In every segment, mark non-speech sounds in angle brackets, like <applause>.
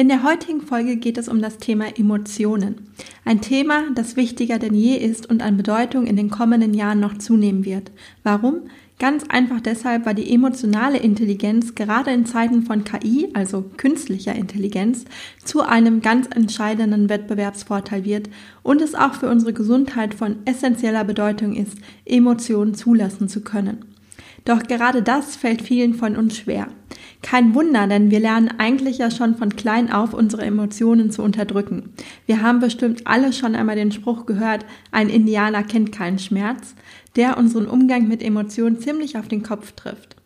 In der heutigen Folge geht es um das Thema Emotionen. Ein Thema, das wichtiger denn je ist und an Bedeutung in den kommenden Jahren noch zunehmen wird. Warum? Ganz einfach deshalb, weil die emotionale Intelligenz gerade in Zeiten von KI, also künstlicher Intelligenz, zu einem ganz entscheidenden Wettbewerbsvorteil wird und es auch für unsere Gesundheit von essentieller Bedeutung ist, Emotionen zulassen zu können. Doch gerade das fällt vielen von uns schwer. Kein Wunder, denn wir lernen eigentlich ja schon von klein auf unsere Emotionen zu unterdrücken. Wir haben bestimmt alle schon einmal den Spruch gehört, ein Indianer kennt keinen Schmerz, der unseren Umgang mit Emotionen ziemlich auf den Kopf trifft.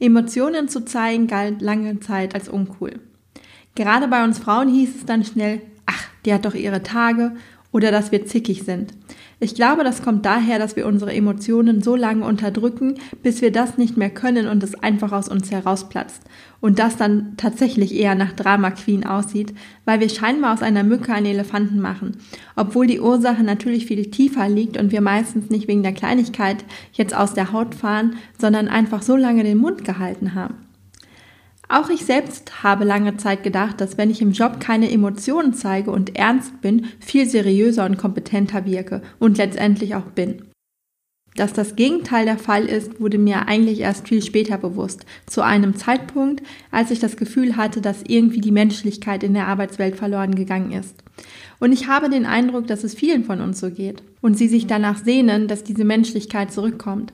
Emotionen zu zeigen galt lange Zeit als uncool. Gerade bei uns Frauen hieß es dann schnell, ach, die hat doch ihre Tage oder dass wir zickig sind. Ich glaube, das kommt daher, dass wir unsere Emotionen so lange unterdrücken, bis wir das nicht mehr können und es einfach aus uns herausplatzt. Und das dann tatsächlich eher nach Drama Queen aussieht, weil wir scheinbar aus einer Mücke einen Elefanten machen. Obwohl die Ursache natürlich viel tiefer liegt und wir meistens nicht wegen der Kleinigkeit jetzt aus der Haut fahren, sondern einfach so lange den Mund gehalten haben. Auch ich selbst habe lange Zeit gedacht, dass wenn ich im Job keine Emotionen zeige und ernst bin, viel seriöser und kompetenter wirke und letztendlich auch bin. Dass das Gegenteil der Fall ist, wurde mir eigentlich erst viel später bewusst, zu einem Zeitpunkt, als ich das Gefühl hatte, dass irgendwie die Menschlichkeit in der Arbeitswelt verloren gegangen ist. Und ich habe den Eindruck, dass es vielen von uns so geht und sie sich danach sehnen, dass diese Menschlichkeit zurückkommt.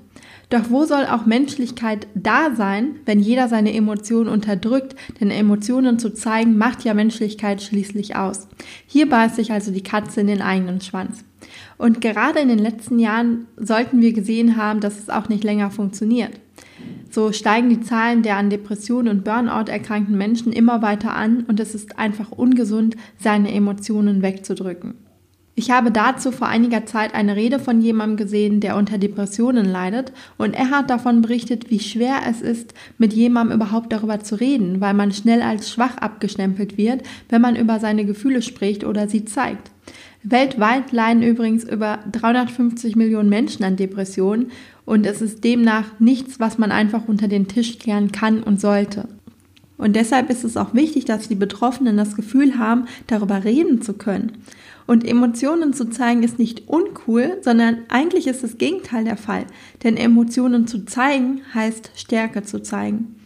Doch wo soll auch Menschlichkeit da sein, wenn jeder seine Emotionen unterdrückt? Denn Emotionen zu zeigen, macht ja Menschlichkeit schließlich aus. Hier beißt sich also die Katze in den eigenen Schwanz. Und gerade in den letzten Jahren sollten wir gesehen haben, dass es auch nicht länger funktioniert. So steigen die Zahlen der an Depressionen und Burnout erkrankten Menschen immer weiter an und es ist einfach ungesund, seine Emotionen wegzudrücken. Ich habe dazu vor einiger Zeit eine Rede von jemandem gesehen, der unter Depressionen leidet, und er hat davon berichtet, wie schwer es ist, mit jemandem überhaupt darüber zu reden, weil man schnell als schwach abgestempelt wird, wenn man über seine Gefühle spricht oder sie zeigt. Weltweit leiden übrigens über 350 Millionen Menschen an Depressionen und es ist demnach nichts, was man einfach unter den Tisch kehren kann und sollte. Und deshalb ist es auch wichtig, dass die Betroffenen das Gefühl haben, darüber reden zu können. Und Emotionen zu zeigen ist nicht uncool, sondern eigentlich ist das Gegenteil der Fall. Denn Emotionen zu zeigen heißt Stärke zu zeigen.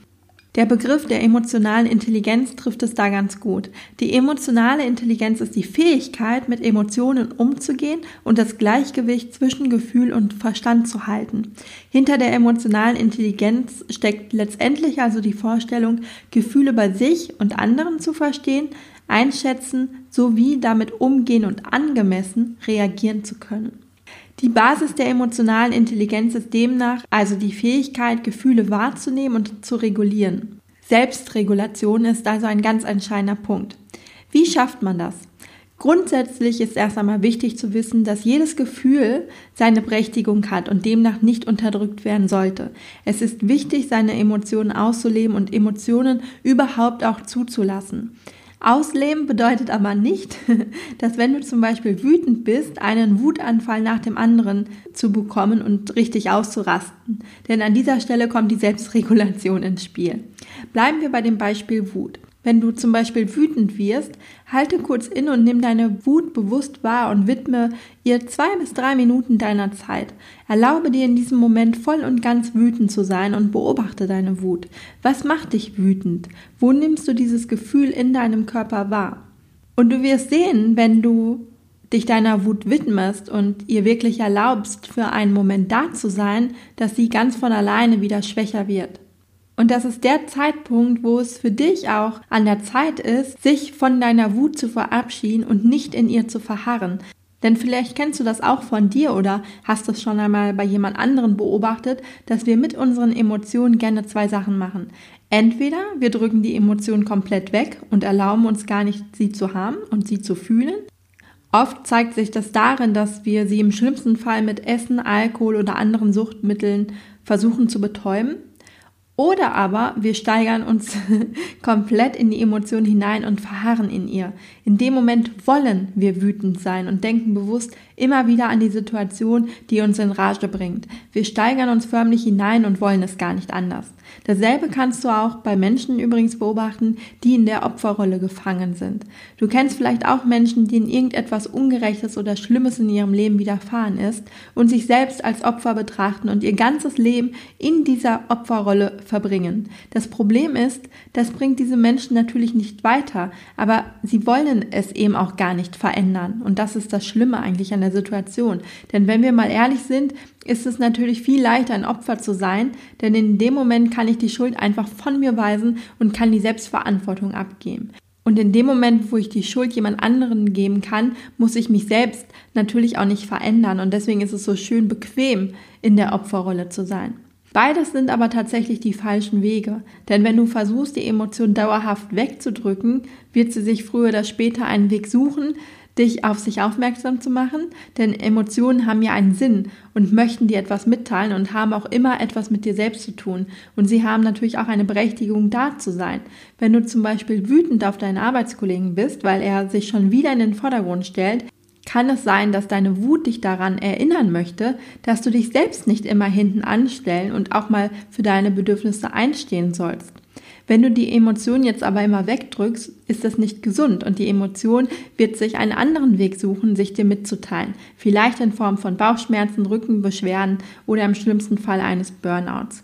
Der Begriff der emotionalen Intelligenz trifft es da ganz gut. Die emotionale Intelligenz ist die Fähigkeit, mit Emotionen umzugehen und das Gleichgewicht zwischen Gefühl und Verstand zu halten. Hinter der emotionalen Intelligenz steckt letztendlich also die Vorstellung, Gefühle bei sich und anderen zu verstehen, einschätzen sowie damit umgehen und angemessen reagieren zu können. Die Basis der emotionalen Intelligenz ist demnach also die Fähigkeit, Gefühle wahrzunehmen und zu regulieren. Selbstregulation ist also ein ganz entscheidender Punkt. Wie schafft man das? Grundsätzlich ist erst einmal wichtig zu wissen, dass jedes Gefühl seine Berechtigung hat und demnach nicht unterdrückt werden sollte. Es ist wichtig, seine Emotionen auszuleben und Emotionen überhaupt auch zuzulassen. Ausleben bedeutet aber nicht, <laughs> dass wenn du zum Beispiel wütend bist, einen Wutanfall nach dem anderen zu bekommen und richtig auszurasten. Denn an dieser Stelle kommt die Selbstregulation ins Spiel. Bleiben wir bei dem Beispiel Wut. Wenn du zum Beispiel wütend wirst, halte kurz inne und nimm deine Wut bewusst wahr und widme ihr zwei bis drei Minuten deiner Zeit. Erlaube dir in diesem Moment voll und ganz wütend zu sein und beobachte deine Wut. Was macht dich wütend? Wo nimmst du dieses Gefühl in deinem Körper wahr? Und du wirst sehen, wenn du dich deiner Wut widmest und ihr wirklich erlaubst, für einen Moment da zu sein, dass sie ganz von alleine wieder schwächer wird. Und das ist der Zeitpunkt, wo es für dich auch an der Zeit ist, sich von deiner Wut zu verabschieden und nicht in ihr zu verharren. Denn vielleicht kennst du das auch von dir oder hast es schon einmal bei jemand anderen beobachtet, dass wir mit unseren Emotionen gerne zwei Sachen machen. Entweder wir drücken die Emotionen komplett weg und erlauben uns gar nicht, sie zu haben und sie zu fühlen. Oft zeigt sich das darin, dass wir sie im schlimmsten Fall mit Essen, Alkohol oder anderen Suchtmitteln versuchen zu betäuben. Oder aber wir steigern uns <laughs> komplett in die Emotion hinein und verharren in ihr. In dem Moment wollen wir wütend sein und denken bewusst immer wieder an die Situation, die uns in Rage bringt. Wir steigern uns förmlich hinein und wollen es gar nicht anders. Dasselbe kannst du auch bei Menschen übrigens beobachten, die in der Opferrolle gefangen sind. Du kennst vielleicht auch Menschen, denen irgendetwas Ungerechtes oder Schlimmes in ihrem Leben widerfahren ist und sich selbst als Opfer betrachten und ihr ganzes Leben in dieser Opferrolle verbringen. Das Problem ist, das bringt diese Menschen natürlich nicht weiter, aber sie wollen es eben auch gar nicht verändern. Und das ist das Schlimme eigentlich an der Situation. Denn wenn wir mal ehrlich sind, ist es natürlich viel leichter, ein Opfer zu sein, denn in dem Moment kann ich die Schuld einfach von mir weisen und kann die Selbstverantwortung abgeben. Und in dem Moment, wo ich die Schuld jemand anderen geben kann, muss ich mich selbst natürlich auch nicht verändern. Und deswegen ist es so schön bequem, in der Opferrolle zu sein. Beides sind aber tatsächlich die falschen Wege. Denn wenn du versuchst, die Emotion dauerhaft wegzudrücken, wird sie sich früher oder später einen Weg suchen, dich auf sich aufmerksam zu machen, denn Emotionen haben ja einen Sinn und möchten dir etwas mitteilen und haben auch immer etwas mit dir selbst zu tun. Und sie haben natürlich auch eine Berechtigung, da zu sein. Wenn du zum Beispiel wütend auf deinen Arbeitskollegen bist, weil er sich schon wieder in den Vordergrund stellt, kann es sein, dass deine Wut dich daran erinnern möchte, dass du dich selbst nicht immer hinten anstellen und auch mal für deine Bedürfnisse einstehen sollst. Wenn du die Emotion jetzt aber immer wegdrückst, ist das nicht gesund und die Emotion wird sich einen anderen Weg suchen, sich dir mitzuteilen. Vielleicht in Form von Bauchschmerzen, Rückenbeschwerden oder im schlimmsten Fall eines Burnouts.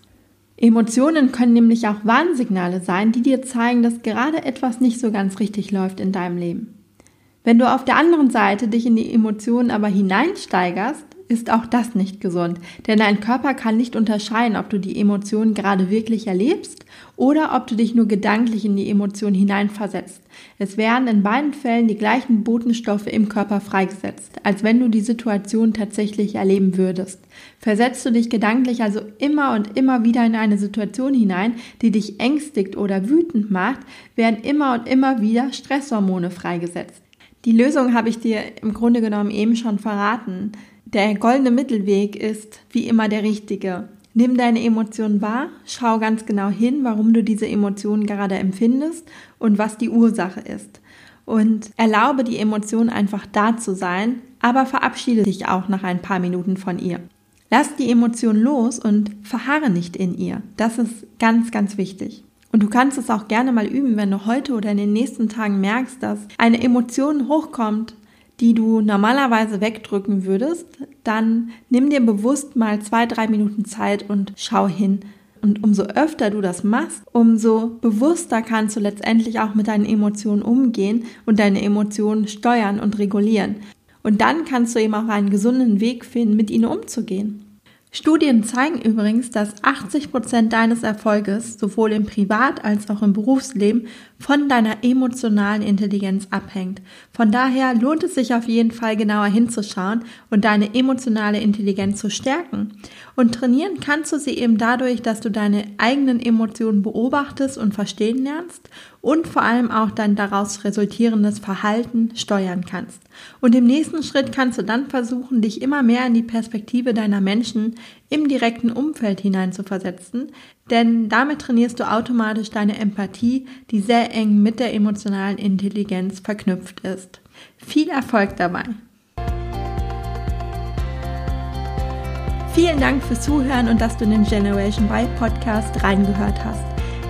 Emotionen können nämlich auch Warnsignale sein, die dir zeigen, dass gerade etwas nicht so ganz richtig läuft in deinem Leben. Wenn du auf der anderen Seite dich in die Emotionen aber hineinsteigerst, ist auch das nicht gesund, denn dein Körper kann nicht unterscheiden, ob du die Emotionen gerade wirklich erlebst oder ob du dich nur gedanklich in die Emotionen hineinversetzt. Es werden in beiden Fällen die gleichen Botenstoffe im Körper freigesetzt, als wenn du die Situation tatsächlich erleben würdest. Versetzt du dich gedanklich also immer und immer wieder in eine Situation hinein, die dich ängstigt oder wütend macht, werden immer und immer wieder Stresshormone freigesetzt. Die Lösung habe ich dir im Grunde genommen eben schon verraten. Der goldene Mittelweg ist wie immer der richtige. Nimm deine Emotionen wahr, schau ganz genau hin, warum du diese Emotionen gerade empfindest und was die Ursache ist. Und erlaube die Emotion einfach da zu sein, aber verabschiede dich auch nach ein paar Minuten von ihr. Lass die Emotion los und verharre nicht in ihr. Das ist ganz, ganz wichtig. Und du kannst es auch gerne mal üben, wenn du heute oder in den nächsten Tagen merkst, dass eine Emotion hochkommt, die du normalerweise wegdrücken würdest, dann nimm dir bewusst mal zwei, drei Minuten Zeit und schau hin. Und umso öfter du das machst, umso bewusster kannst du letztendlich auch mit deinen Emotionen umgehen und deine Emotionen steuern und regulieren. Und dann kannst du eben auch einen gesunden Weg finden, mit ihnen umzugehen. Studien zeigen übrigens, dass 80 Prozent deines Erfolges sowohl im Privat- als auch im Berufsleben von deiner emotionalen Intelligenz abhängt. Von daher lohnt es sich auf jeden Fall genauer hinzuschauen und deine emotionale Intelligenz zu stärken. Und trainieren kannst du sie eben dadurch, dass du deine eigenen Emotionen beobachtest und verstehen lernst und vor allem auch dein daraus resultierendes Verhalten steuern kannst. Und im nächsten Schritt kannst du dann versuchen, dich immer mehr in die Perspektive deiner Menschen im direkten Umfeld hineinzuversetzen, denn damit trainierst du automatisch deine Empathie, die sehr eng mit der emotionalen Intelligenz verknüpft ist. Viel Erfolg dabei! Vielen Dank fürs Zuhören und dass du in den Generation Y Podcast reingehört hast.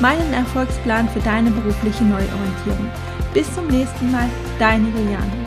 meinen Erfolgsplan für deine berufliche Neuorientierung. Bis zum nächsten Mal, deine Juliane.